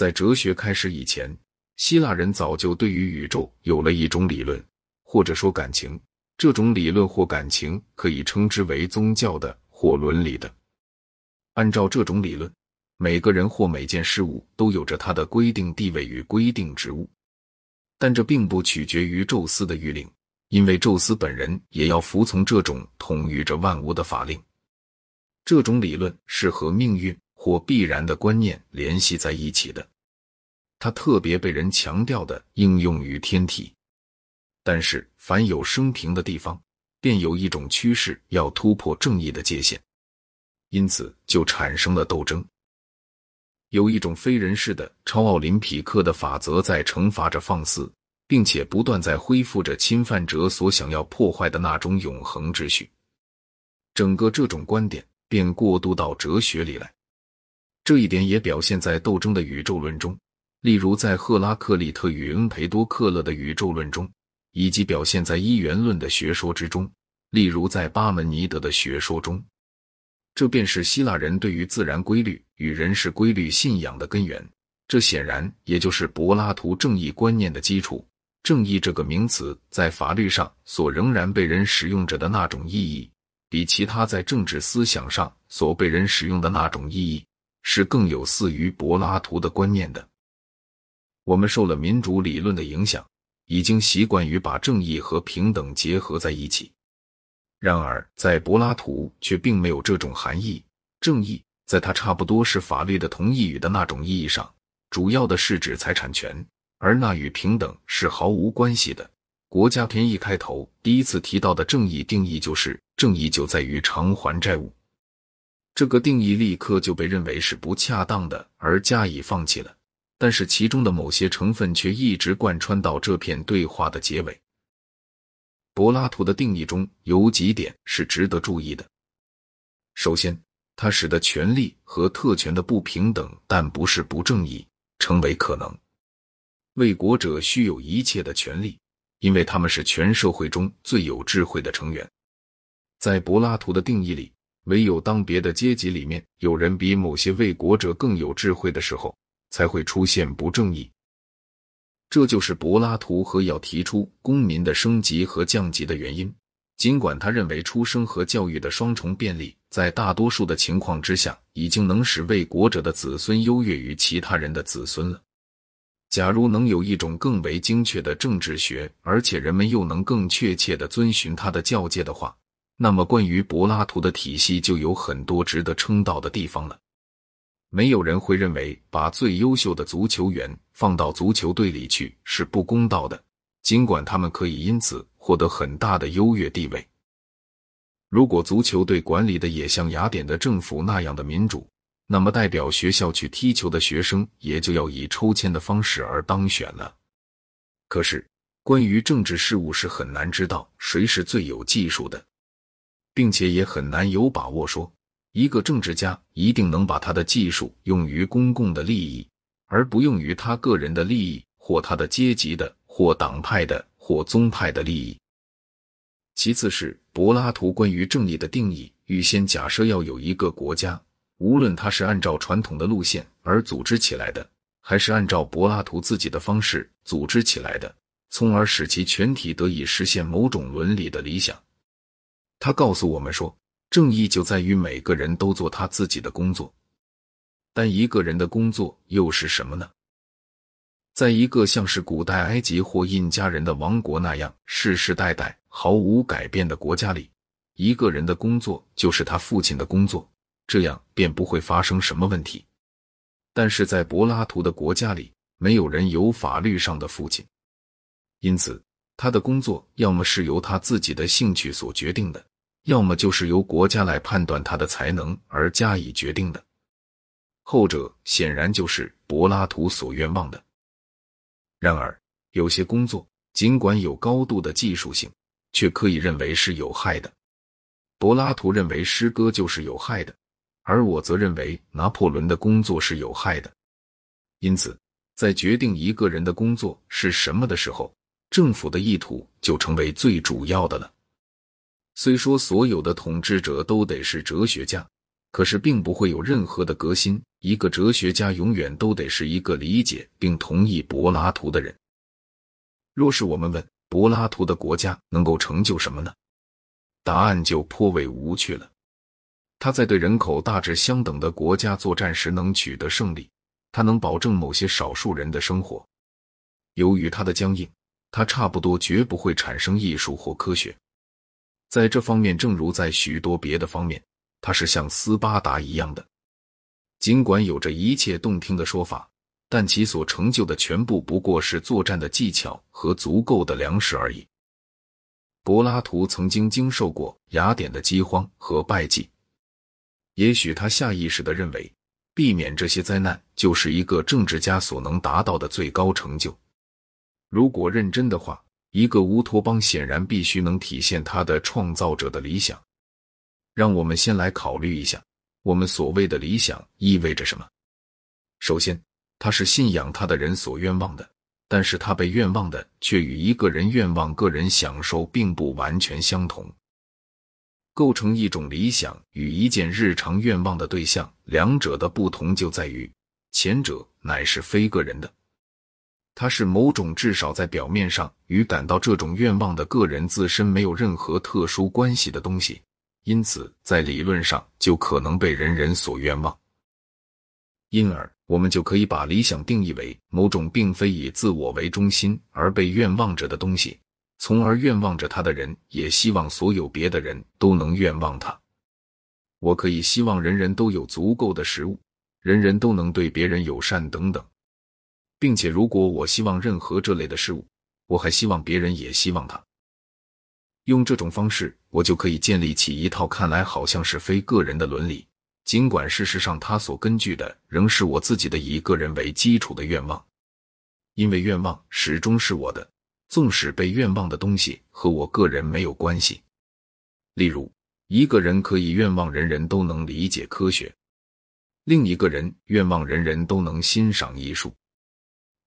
在哲学开始以前，希腊人早就对于宇宙有了一种理论，或者说感情。这种理论或感情可以称之为宗教的或伦理的。按照这种理论，每个人或每件事物都有着它的规定地位与规定职务，但这并不取决于宙斯的谕令，因为宙斯本人也要服从这种统御着万物的法令。这种理论是和命运或必然的观念联系在一起的，它特别被人强调的应用于天体。但是，凡有生平的地方，便有一种趋势要突破正义的界限，因此就产生了斗争。有一种非人世的超奥林匹克的法则在惩罚着放肆，并且不断在恢复着侵犯者所想要破坏的那种永恒秩序。整个这种观点便过渡到哲学里来，这一点也表现在斗争的宇宙论中，例如在赫拉克利特与恩培多克勒的宇宙论中。以及表现在一元论的学说之中，例如在巴门尼德的学说中，这便是希腊人对于自然规律与人事规律信仰的根源。这显然也就是柏拉图正义观念的基础。正义这个名词在法律上所仍然被人使用着的那种意义，比其他在政治思想上所被人使用的那种意义，是更有似于柏拉图的观念的。我们受了民主理论的影响。已经习惯于把正义和平等结合在一起，然而在柏拉图却并没有这种含义。正义在他差不多是法律的同义语的那种意义上，主要的是指财产权，而那与平等是毫无关系的。国家篇一开头第一次提到的正义定义就是正义就在于偿还债务，这个定义立刻就被认为是不恰当的，而加以放弃了。但是其中的某些成分却一直贯穿到这片对话的结尾。柏拉图的定义中有几点是值得注意的。首先，它使得权力和特权的不平等，但不是不正义，成为可能。为国者需有一切的权利，因为他们是全社会中最有智慧的成员。在柏拉图的定义里，唯有当别的阶级里面有人比某些为国者更有智慧的时候。才会出现不正义，这就是柏拉图和要提出公民的升级和降级的原因。尽管他认为出生和教育的双重便利，在大多数的情况之下，已经能使为国者的子孙优越于其他人的子孙了。假如能有一种更为精确的政治学，而且人们又能更确切的遵循他的教诫的话，那么关于柏拉图的体系就有很多值得称道的地方了。没有人会认为把最优秀的足球员放到足球队里去是不公道的，尽管他们可以因此获得很大的优越地位。如果足球队管理的也像雅典的政府那样的民主，那么代表学校去踢球的学生也就要以抽签的方式而当选了。可是，关于政治事务是很难知道谁是最有技术的，并且也很难有把握说。一个政治家一定能把他的技术用于公共的利益，而不用于他个人的利益，或他的阶级的，或党派的，或宗派的利益。其次是柏拉图关于正义的定义，预先假设要有一个国家，无论他是按照传统的路线而组织起来的，还是按照柏拉图自己的方式组织起来的，从而使其全体得以实现某种伦理的理想。他告诉我们说。正义就在于每个人都做他自己的工作，但一个人的工作又是什么呢？在一个像是古代埃及或印加人的王国那样世世代代毫无改变的国家里，一个人的工作就是他父亲的工作，这样便不会发生什么问题。但是在柏拉图的国家里，没有人有法律上的父亲，因此他的工作要么是由他自己的兴趣所决定的。要么就是由国家来判断他的才能而加以决定的，后者显然就是柏拉图所愿望的。然而，有些工作尽管有高度的技术性，却可以认为是有害的。柏拉图认为诗歌就是有害的，而我则认为拿破仑的工作是有害的。因此，在决定一个人的工作是什么的时候，政府的意图就成为最主要的了。虽说所有的统治者都得是哲学家，可是并不会有任何的革新。一个哲学家永远都得是一个理解并同意柏拉图的人。若是我们问柏拉图的国家能够成就什么呢？答案就颇为无趣了。他在对人口大致相等的国家作战时能取得胜利，他能保证某些少数人的生活。由于他的僵硬，他差不多绝不会产生艺术或科学。在这方面，正如在许多别的方面，他是像斯巴达一样的。尽管有着一切动听的说法，但其所成就的全部不过是作战的技巧和足够的粮食而已。柏拉图曾经经受过雅典的饥荒和败绩，也许他下意识的认为，避免这些灾难就是一个政治家所能达到的最高成就。如果认真的话，一个乌托邦显然必须能体现他的创造者的理想。让我们先来考虑一下。我们所谓的理想意味着什么？首先，他是信仰他的人所愿望的，但是他被愿望的却与一个人愿望个人享受并不完全相同。构成一种理想与一件日常愿望的对象，两者的不同就在于，前者乃是非个人的，它是某种至少在表面上与感到这种愿望的个人自身没有任何特殊关系的东西。因此，在理论上就可能被人人所愿望，因而我们就可以把理想定义为某种并非以自我为中心而被愿望着的东西，从而愿望着他的人也希望所有别的人都能愿望他。我可以希望人人都有足够的食物，人人都能对别人友善等等，并且如果我希望任何这类的事物，我还希望别人也希望他。用这种方式，我就可以建立起一套看来好像是非个人的伦理，尽管事实上它所根据的仍是我自己的以个人为基础的愿望，因为愿望始终是我的，纵使被愿望的东西和我个人没有关系。例如，一个人可以愿望人人都能理解科学，另一个人愿望人人都能欣赏艺术，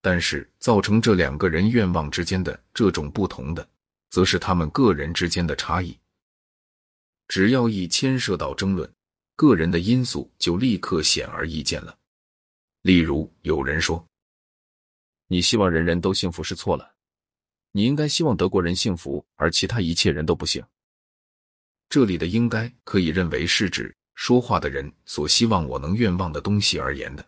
但是造成这两个人愿望之间的这种不同的。则是他们个人之间的差异。只要一牵涉到争论，个人的因素就立刻显而易见了。例如，有人说：“你希望人人都幸福是错了，你应该希望德国人幸福，而其他一切人都不幸。”这里的“应该”可以认为是指说话的人所希望我能愿望的东西而言的。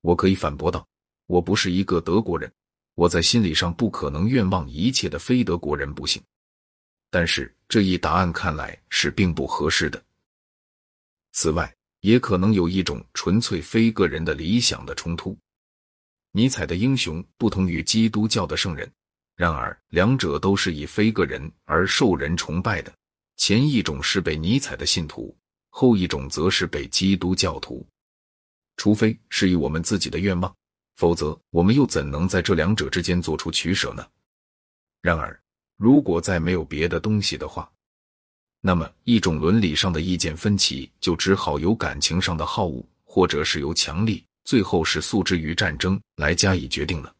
我可以反驳道：“我不是一个德国人。”我在心理上不可能愿望一切的非德国人不幸，但是这一答案看来是并不合适的。此外，也可能有一种纯粹非个人的理想的冲突。尼采的英雄不同于基督教的圣人，然而两者都是以非个人而受人崇拜的。前一种是被尼采的信徒，后一种则是被基督教徒。除非是以我们自己的愿望。否则，我们又怎能在这两者之间做出取舍呢？然而，如果再没有别的东西的话，那么一种伦理上的意见分歧就只好由感情上的好恶，或者是由强力，最后是诉之于战争来加以决定了。